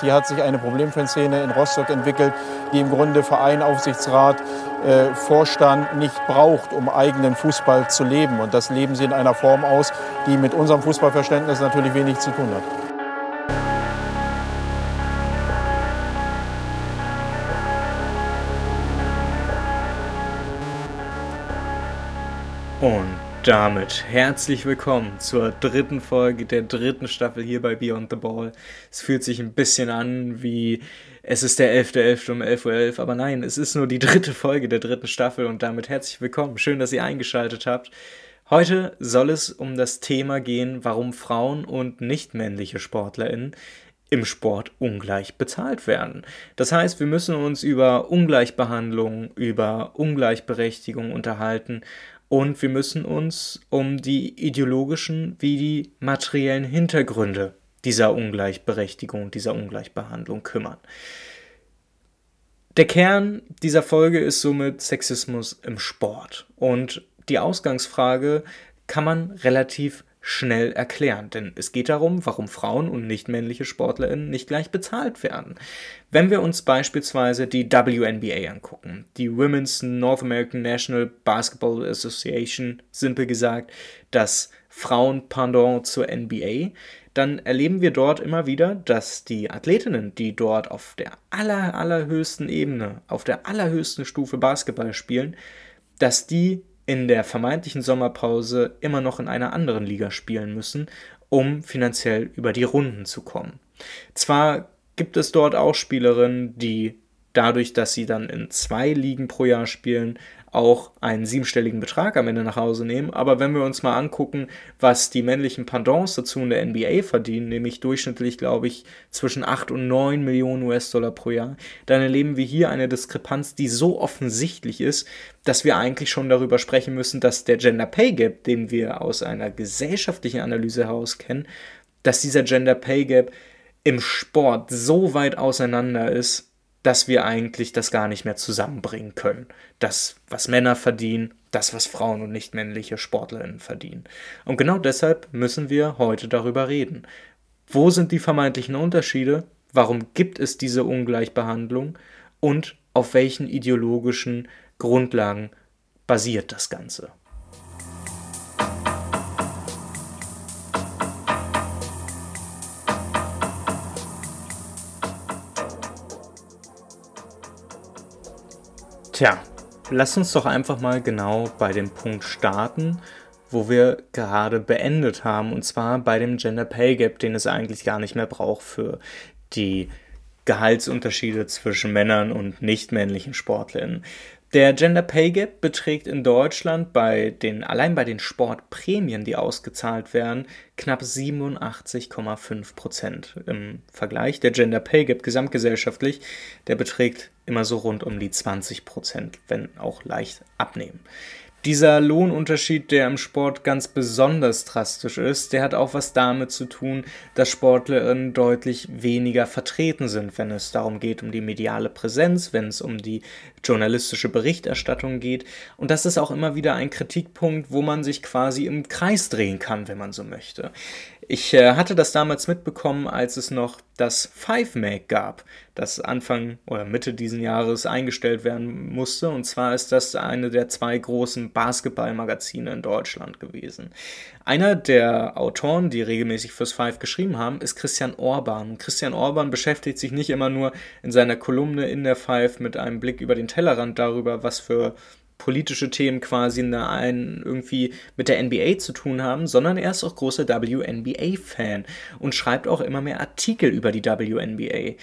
Hier hat sich eine Problemfanszene in Rostock entwickelt, die im Grunde Verein, Aufsichtsrat, äh, Vorstand nicht braucht, um eigenen Fußball zu leben. Und das leben sie in einer Form aus, die mit unserem Fußballverständnis natürlich wenig zu tun hat. Damit herzlich willkommen zur dritten Folge der dritten Staffel hier bei Beyond the Ball. Es fühlt sich ein bisschen an wie es ist der 11.11. .11. um 11.11 Uhr, .11, aber nein, es ist nur die dritte Folge der dritten Staffel und damit herzlich willkommen. Schön, dass ihr eingeschaltet habt. Heute soll es um das Thema gehen, warum Frauen und nicht männliche SportlerInnen im Sport ungleich bezahlt werden. Das heißt, wir müssen uns über Ungleichbehandlung, über Ungleichberechtigung unterhalten und wir müssen uns um die ideologischen wie die materiellen Hintergründe dieser Ungleichberechtigung, dieser Ungleichbehandlung kümmern. Der Kern dieser Folge ist somit Sexismus im Sport. Und die Ausgangsfrage kann man relativ schnell erklären, denn es geht darum, warum Frauen und nicht männliche Sportlerinnen nicht gleich bezahlt werden. Wenn wir uns beispielsweise die WNBA angucken, die Women's North American National Basketball Association, simpel gesagt, das Frauenpendant zur NBA, dann erleben wir dort immer wieder, dass die Athletinnen, die dort auf der aller, allerhöchsten Ebene, auf der allerhöchsten Stufe Basketball spielen, dass die in der vermeintlichen Sommerpause immer noch in einer anderen Liga spielen müssen, um finanziell über die Runden zu kommen. Zwar gibt es dort auch Spielerinnen, die dadurch, dass sie dann in zwei Ligen pro Jahr spielen, auch einen siebenstelligen Betrag am Ende nach Hause nehmen. Aber wenn wir uns mal angucken, was die männlichen Pendants dazu in der NBA verdienen, nämlich durchschnittlich, glaube ich, zwischen 8 und 9 Millionen US-Dollar pro Jahr, dann erleben wir hier eine Diskrepanz, die so offensichtlich ist, dass wir eigentlich schon darüber sprechen müssen, dass der Gender Pay Gap, den wir aus einer gesellschaftlichen Analyse heraus kennen, dass dieser Gender Pay Gap im Sport so weit auseinander ist, dass wir eigentlich das gar nicht mehr zusammenbringen können. Das, was Männer verdienen, das, was Frauen und nicht männliche Sportlerinnen verdienen. Und genau deshalb müssen wir heute darüber reden. Wo sind die vermeintlichen Unterschiede? Warum gibt es diese Ungleichbehandlung? Und auf welchen ideologischen Grundlagen basiert das Ganze? Tja, lass uns doch einfach mal genau bei dem Punkt starten, wo wir gerade beendet haben, und zwar bei dem Gender Pay Gap, den es eigentlich gar nicht mehr braucht für die Gehaltsunterschiede zwischen Männern und nicht männlichen Sportlerinnen. Der Gender Pay Gap beträgt in Deutschland bei den, allein bei den Sportprämien, die ausgezahlt werden, knapp 87,5 Prozent. Im Vergleich der Gender Pay Gap gesamtgesellschaftlich, der beträgt immer so rund um die 20 Prozent, wenn auch leicht abnehmen. Dieser Lohnunterschied, der im Sport ganz besonders drastisch ist, der hat auch was damit zu tun, dass Sportlerinnen deutlich weniger vertreten sind, wenn es darum geht, um die mediale Präsenz, wenn es um die journalistische Berichterstattung geht. Und das ist auch immer wieder ein Kritikpunkt, wo man sich quasi im Kreis drehen kann, wenn man so möchte. Ich äh, hatte das damals mitbekommen, als es noch das Five Mag gab, das Anfang oder Mitte diesen Jahres eingestellt werden musste. Und zwar ist das eine der zwei großen Basketballmagazine in Deutschland gewesen. Einer der Autoren, die regelmäßig fürs Five geschrieben haben, ist Christian Orban. Christian Orban beschäftigt sich nicht immer nur in seiner Kolumne in der Five mit einem Blick über den Tellerrand darüber, was für politische Themen quasi einen irgendwie mit der NBA zu tun haben, sondern er ist auch großer WNBA-Fan und schreibt auch immer mehr Artikel über die WNBA.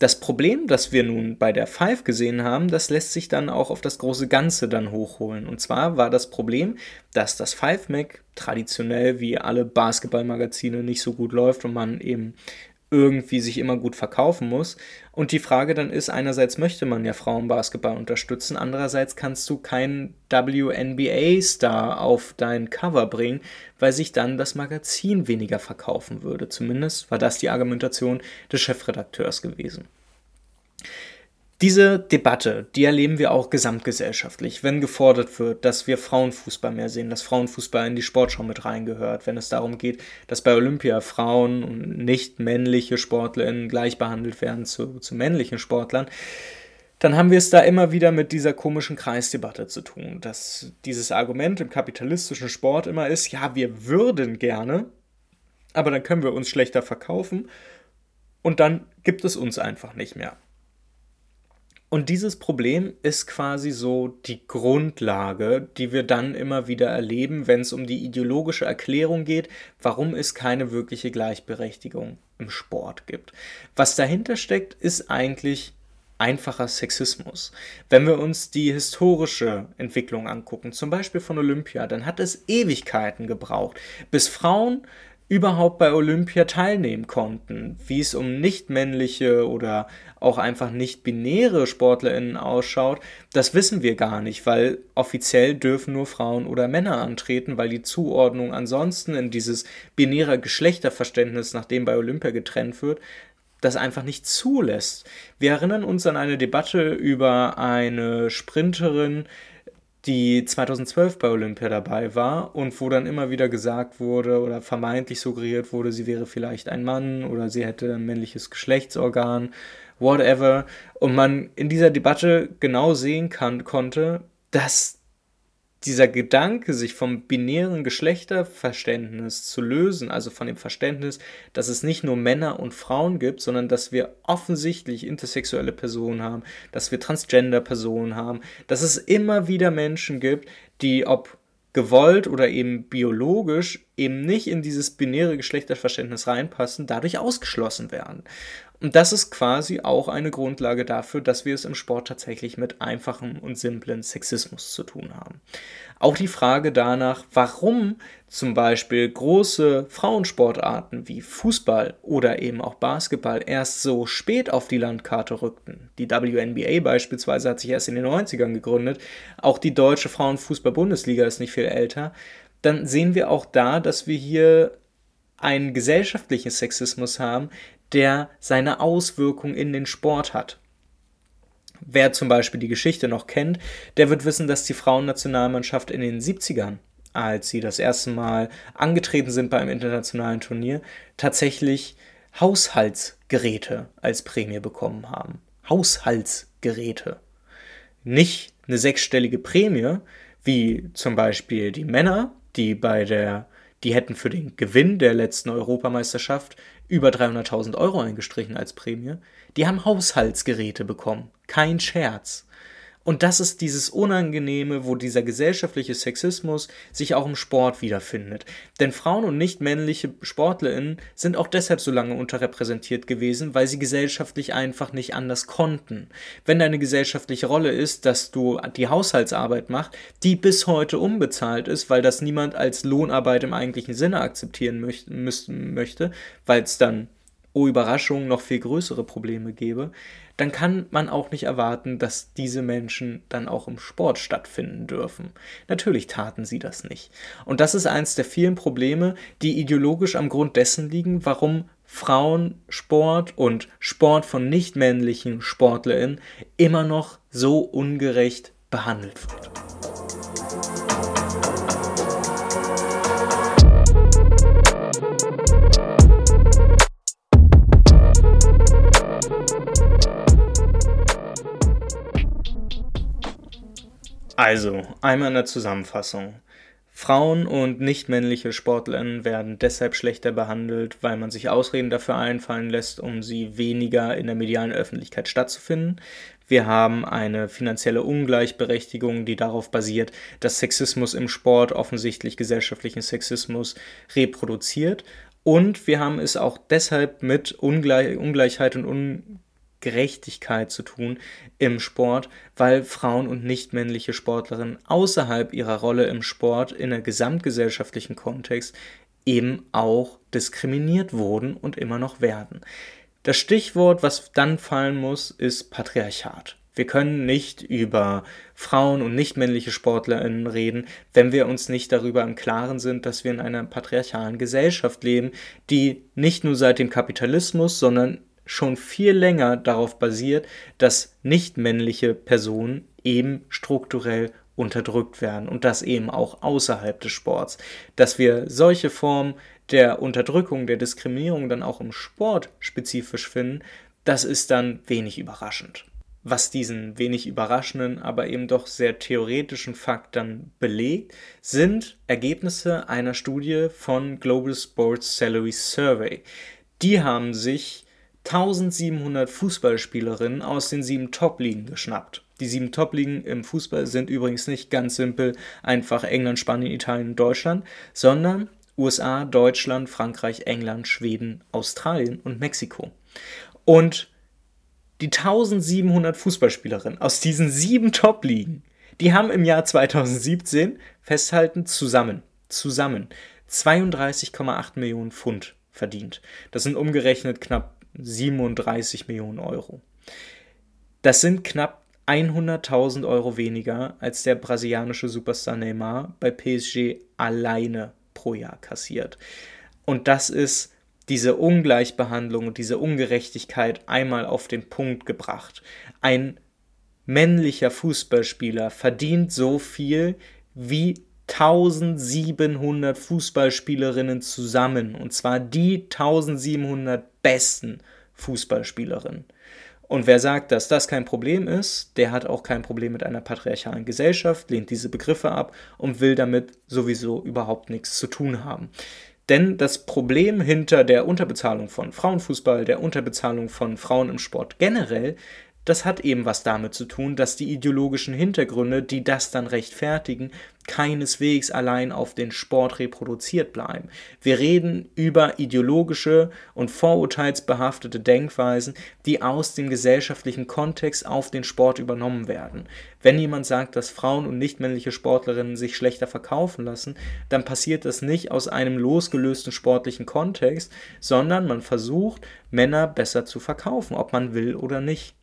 Das Problem, das wir nun bei der Five gesehen haben, das lässt sich dann auch auf das große Ganze dann hochholen. Und zwar war das Problem, dass das Five Mac traditionell wie alle Basketballmagazine nicht so gut läuft und man eben irgendwie sich immer gut verkaufen muss. Und die Frage dann ist, einerseits möchte man ja Frauenbasketball unterstützen, andererseits kannst du keinen WNBA-Star auf dein Cover bringen, weil sich dann das Magazin weniger verkaufen würde. Zumindest war das die Argumentation des Chefredakteurs gewesen. Diese Debatte, die erleben wir auch gesamtgesellschaftlich, wenn gefordert wird, dass wir Frauenfußball mehr sehen, dass Frauenfußball in die Sportschau mit reingehört, wenn es darum geht, dass bei Olympia Frauen und nicht männliche SportlerInnen gleich behandelt werden zu, zu männlichen Sportlern, dann haben wir es da immer wieder mit dieser komischen Kreisdebatte zu tun, dass dieses Argument im kapitalistischen Sport immer ist, ja, wir würden gerne, aber dann können wir uns schlechter verkaufen und dann gibt es uns einfach nicht mehr. Und dieses Problem ist quasi so die Grundlage, die wir dann immer wieder erleben, wenn es um die ideologische Erklärung geht, warum es keine wirkliche Gleichberechtigung im Sport gibt. Was dahinter steckt, ist eigentlich einfacher Sexismus. Wenn wir uns die historische Entwicklung angucken, zum Beispiel von Olympia, dann hat es Ewigkeiten gebraucht, bis Frauen überhaupt bei Olympia teilnehmen konnten. Wie es um nicht-männliche oder auch einfach nicht-binäre SportlerInnen ausschaut, das wissen wir gar nicht, weil offiziell dürfen nur Frauen oder Männer antreten, weil die Zuordnung ansonsten in dieses binäre Geschlechterverständnis, nach dem bei Olympia getrennt wird, das einfach nicht zulässt. Wir erinnern uns an eine Debatte über eine Sprinterin, die 2012 bei Olympia dabei war und wo dann immer wieder gesagt wurde oder vermeintlich suggeriert wurde, sie wäre vielleicht ein Mann oder sie hätte ein männliches Geschlechtsorgan, whatever. Und man in dieser Debatte genau sehen kann, konnte, dass dieser Gedanke, sich vom binären Geschlechterverständnis zu lösen, also von dem Verständnis, dass es nicht nur Männer und Frauen gibt, sondern dass wir offensichtlich intersexuelle Personen haben, dass wir Transgender-Personen haben, dass es immer wieder Menschen gibt, die ob gewollt oder eben biologisch eben nicht in dieses binäre Geschlechterverständnis reinpassen, dadurch ausgeschlossen werden. Und das ist quasi auch eine Grundlage dafür, dass wir es im Sport tatsächlich mit einfachem und simplen Sexismus zu tun haben. Auch die Frage danach, warum zum Beispiel große Frauensportarten wie Fußball oder eben auch Basketball erst so spät auf die Landkarte rückten. Die WNBA beispielsweise hat sich erst in den 90ern gegründet, auch die deutsche Frauenfußball-Bundesliga ist nicht viel älter. Dann sehen wir auch da, dass wir hier einen gesellschaftlichen Sexismus haben, der seine Auswirkung in den Sport hat. Wer zum Beispiel die Geschichte noch kennt, der wird wissen, dass die Frauennationalmannschaft in den 70ern, als sie das erste Mal angetreten sind beim internationalen Turnier, tatsächlich Haushaltsgeräte als Prämie bekommen haben. Haushaltsgeräte. Nicht eine sechsstellige Prämie, wie zum Beispiel die Männer, die bei der die hätten für den Gewinn der letzten Europameisterschaft über 300.000 Euro eingestrichen als Prämie. Die haben Haushaltsgeräte bekommen. Kein Scherz. Und das ist dieses Unangenehme, wo dieser gesellschaftliche Sexismus sich auch im Sport wiederfindet. Denn Frauen und nicht männliche SportlerInnen sind auch deshalb so lange unterrepräsentiert gewesen, weil sie gesellschaftlich einfach nicht anders konnten. Wenn deine gesellschaftliche Rolle ist, dass du die Haushaltsarbeit machst, die bis heute unbezahlt ist, weil das niemand als Lohnarbeit im eigentlichen Sinne akzeptieren möchte, weil es dann oh Überraschung, noch viel größere Probleme gäbe, dann kann man auch nicht erwarten, dass diese Menschen dann auch im Sport stattfinden dürfen. Natürlich taten sie das nicht. Und das ist eines der vielen Probleme, die ideologisch am Grund dessen liegen, warum Frauensport und Sport von nichtmännlichen SportlerInnen immer noch so ungerecht behandelt wird. Also, einmal in der Zusammenfassung. Frauen und nichtmännliche Sportlerinnen werden deshalb schlechter behandelt, weil man sich Ausreden dafür einfallen lässt, um sie weniger in der medialen Öffentlichkeit stattzufinden. Wir haben eine finanzielle Ungleichberechtigung, die darauf basiert, dass Sexismus im Sport offensichtlich gesellschaftlichen Sexismus reproduziert. Und wir haben es auch deshalb mit Ungleich Ungleichheit und Un Gerechtigkeit zu tun im Sport, weil Frauen und nichtmännliche Sportlerinnen außerhalb ihrer Rolle im Sport in einem gesamtgesellschaftlichen Kontext eben auch diskriminiert wurden und immer noch werden. Das Stichwort, was dann fallen muss, ist Patriarchat. Wir können nicht über Frauen und nichtmännliche Sportlerinnen reden, wenn wir uns nicht darüber im Klaren sind, dass wir in einer patriarchalen Gesellschaft leben, die nicht nur seit dem Kapitalismus, sondern schon viel länger darauf basiert, dass nicht männliche Personen eben strukturell unterdrückt werden und das eben auch außerhalb des Sports. Dass wir solche Formen der Unterdrückung, der Diskriminierung dann auch im Sport spezifisch finden, das ist dann wenig überraschend. Was diesen wenig überraschenden, aber eben doch sehr theoretischen Fakt dann belegt, sind Ergebnisse einer Studie von Global Sports Salary Survey. Die haben sich 1700 Fußballspielerinnen aus den sieben Top-Ligen geschnappt. Die sieben Top-Ligen im Fußball sind übrigens nicht ganz simpel einfach England, Spanien, Italien, Deutschland, sondern USA, Deutschland, Frankreich, England, Schweden, Australien und Mexiko. Und die 1700 Fußballspielerinnen aus diesen sieben Top-Ligen, die haben im Jahr 2017 festhalten zusammen, zusammen 32,8 Millionen Pfund verdient. Das sind umgerechnet knapp 37 Millionen Euro. Das sind knapp 100.000 Euro weniger als der brasilianische Superstar Neymar bei PSG alleine pro Jahr kassiert. Und das ist diese Ungleichbehandlung und diese Ungerechtigkeit einmal auf den Punkt gebracht. Ein männlicher Fußballspieler verdient so viel wie 1700 Fußballspielerinnen zusammen. Und zwar die 1700 besten Fußballspielerinnen. Und wer sagt, dass das kein Problem ist, der hat auch kein Problem mit einer patriarchalen Gesellschaft, lehnt diese Begriffe ab und will damit sowieso überhaupt nichts zu tun haben. Denn das Problem hinter der Unterbezahlung von Frauenfußball, der Unterbezahlung von Frauen im Sport generell, das hat eben was damit zu tun, dass die ideologischen Hintergründe, die das dann rechtfertigen, keineswegs allein auf den Sport reproduziert bleiben. Wir reden über ideologische und vorurteilsbehaftete Denkweisen, die aus dem gesellschaftlichen Kontext auf den Sport übernommen werden. Wenn jemand sagt, dass Frauen und nichtmännliche Sportlerinnen sich schlechter verkaufen lassen, dann passiert das nicht aus einem losgelösten sportlichen Kontext, sondern man versucht, Männer besser zu verkaufen, ob man will oder nicht.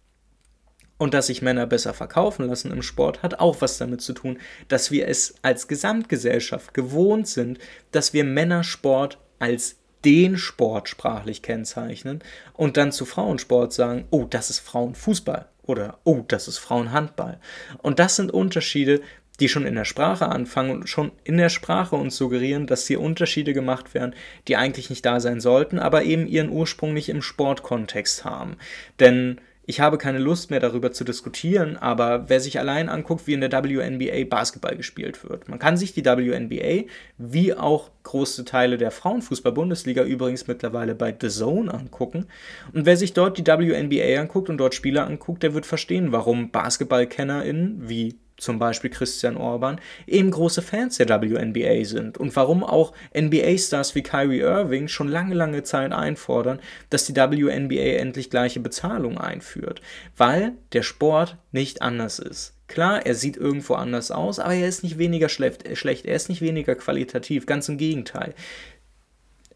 Und dass sich Männer besser verkaufen lassen im Sport, hat auch was damit zu tun, dass wir es als Gesamtgesellschaft gewohnt sind, dass wir Männersport als den Sport sprachlich kennzeichnen und dann zu Frauensport sagen, oh, das ist Frauenfußball oder oh, das ist Frauenhandball. Und das sind Unterschiede, die schon in der Sprache anfangen und schon in der Sprache uns suggerieren, dass hier Unterschiede gemacht werden, die eigentlich nicht da sein sollten, aber eben ihren Ursprung nicht im Sportkontext haben. Denn ich habe keine Lust mehr darüber zu diskutieren, aber wer sich allein anguckt, wie in der WNBA Basketball gespielt wird. Man kann sich die WNBA wie auch große Teile der Frauenfußball-Bundesliga übrigens mittlerweile bei The Zone angucken. Und wer sich dort die WNBA anguckt und dort Spieler anguckt, der wird verstehen, warum BasketballkennerInnen wie zum Beispiel Christian Orban, eben große Fans der WNBA sind und warum auch NBA-Stars wie Kyrie Irving schon lange, lange Zeit einfordern, dass die WNBA endlich gleiche Bezahlung einführt, weil der Sport nicht anders ist. Klar, er sieht irgendwo anders aus, aber er ist nicht weniger schlecht, er ist nicht weniger qualitativ, ganz im Gegenteil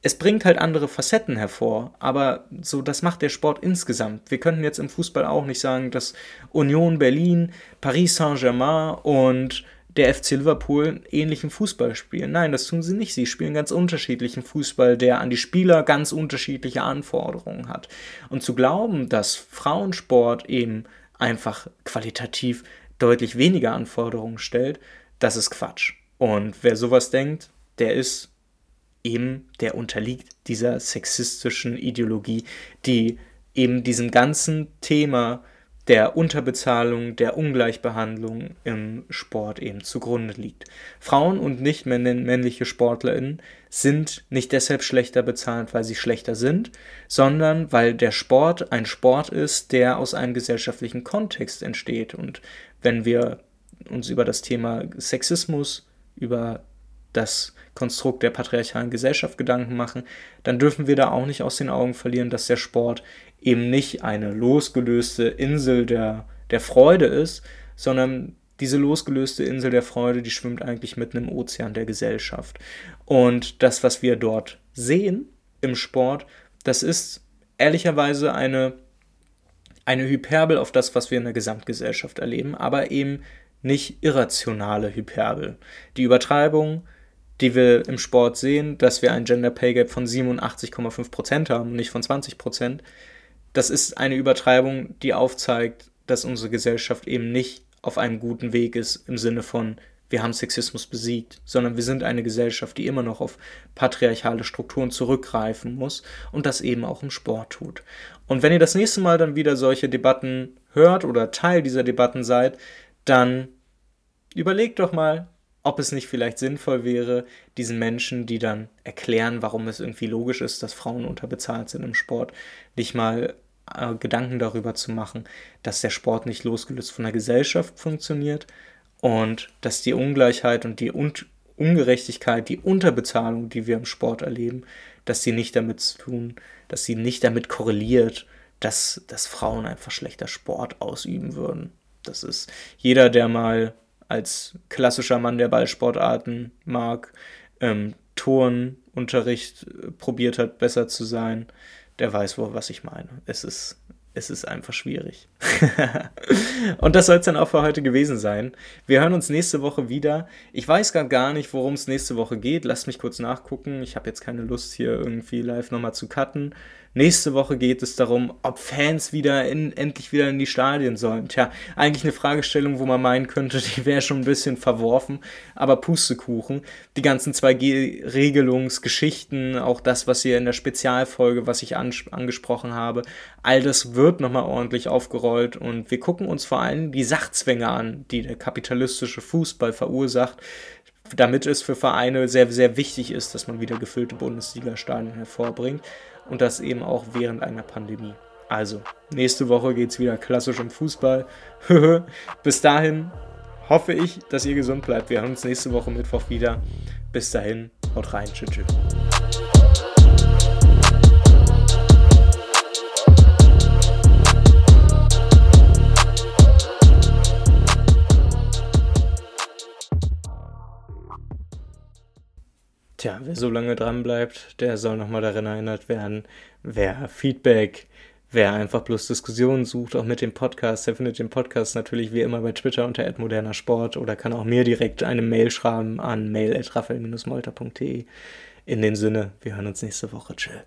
es bringt halt andere Facetten hervor, aber so, das macht der Sport insgesamt. Wir könnten jetzt im Fußball auch nicht sagen, dass Union Berlin, Paris Saint-Germain und der FC Liverpool ähnlichen Fußball spielen. Nein, das tun sie nicht. Sie spielen ganz unterschiedlichen Fußball, der an die Spieler ganz unterschiedliche Anforderungen hat. Und zu glauben, dass Frauensport eben einfach qualitativ deutlich weniger Anforderungen stellt, das ist Quatsch. Und wer sowas denkt, der ist eben, der unterliegt dieser sexistischen Ideologie, die eben diesem ganzen Thema der Unterbezahlung, der Ungleichbehandlung im Sport eben zugrunde liegt. Frauen und nicht männliche SportlerInnen sind nicht deshalb schlechter bezahlt, weil sie schlechter sind, sondern weil der Sport ein Sport ist, der aus einem gesellschaftlichen Kontext entsteht. Und wenn wir uns über das Thema Sexismus, über das Konstrukt der patriarchalen Gesellschaft Gedanken machen, dann dürfen wir da auch nicht aus den Augen verlieren, dass der Sport eben nicht eine losgelöste Insel der, der Freude ist, sondern diese losgelöste Insel der Freude, die schwimmt eigentlich mitten im Ozean der Gesellschaft. Und das, was wir dort sehen im Sport, das ist ehrlicherweise eine, eine Hyperbel auf das, was wir in der Gesamtgesellschaft erleben, aber eben nicht irrationale Hyperbel. Die Übertreibung, die wir im Sport sehen, dass wir ein Gender Pay Gap von 87,5% haben und nicht von 20%, das ist eine Übertreibung, die aufzeigt, dass unsere Gesellschaft eben nicht auf einem guten Weg ist im Sinne von, wir haben Sexismus besiegt, sondern wir sind eine Gesellschaft, die immer noch auf patriarchale Strukturen zurückgreifen muss und das eben auch im Sport tut. Und wenn ihr das nächste Mal dann wieder solche Debatten hört oder Teil dieser Debatten seid, dann überlegt doch mal, ob es nicht vielleicht sinnvoll wäre, diesen Menschen, die dann erklären, warum es irgendwie logisch ist, dass Frauen unterbezahlt sind im Sport, nicht mal äh, Gedanken darüber zu machen, dass der Sport nicht losgelöst von der Gesellschaft funktioniert und dass die Ungleichheit und die Un Ungerechtigkeit, die Unterbezahlung, die wir im Sport erleben, dass sie nicht damit zu tun, dass sie nicht damit korreliert, dass, dass Frauen einfach schlechter Sport ausüben würden. Das ist jeder, der mal als klassischer Mann der Ballsportarten mag, ähm, Turnunterricht äh, probiert hat, besser zu sein, der weiß wohl, was ich meine. Es ist, es ist einfach schwierig. und das soll es dann auch für heute gewesen sein. Wir hören uns nächste Woche wieder. Ich weiß gerade gar nicht, worum es nächste Woche geht. Lasst mich kurz nachgucken. Ich habe jetzt keine Lust, hier irgendwie live nochmal zu cutten. Nächste Woche geht es darum, ob Fans wieder in, endlich wieder in die Stadien sollen. Tja, eigentlich eine Fragestellung, wo man meinen könnte, die wäre schon ein bisschen verworfen, aber Pustekuchen. Die ganzen 2G-Regelungsgeschichten, auch das, was ihr in der Spezialfolge, was ich an, angesprochen habe, all das wird nochmal ordentlich aufgerollt und wir gucken uns vor allem die Sachzwänge an, die der kapitalistische Fußball verursacht damit es für Vereine sehr, sehr wichtig ist, dass man wieder gefüllte Bundesliga-Stadien hervorbringt und das eben auch während einer Pandemie. Also, nächste Woche geht es wieder klassisch um Fußball. Bis dahin hoffe ich, dass ihr gesund bleibt. Wir hören uns nächste Woche Mittwoch wieder. Bis dahin, haut rein. Tschüss. tschüss. So lange dran bleibt, der soll nochmal daran erinnert werden. Wer Feedback, wer einfach bloß Diskussionen sucht, auch mit dem Podcast, der findet den Podcast natürlich wie immer bei Twitter unter @modernersport oder kann auch mir direkt eine Mail schreiben an mail@rafael-molter.de. In dem Sinne, wir hören uns nächste Woche. Tschüss.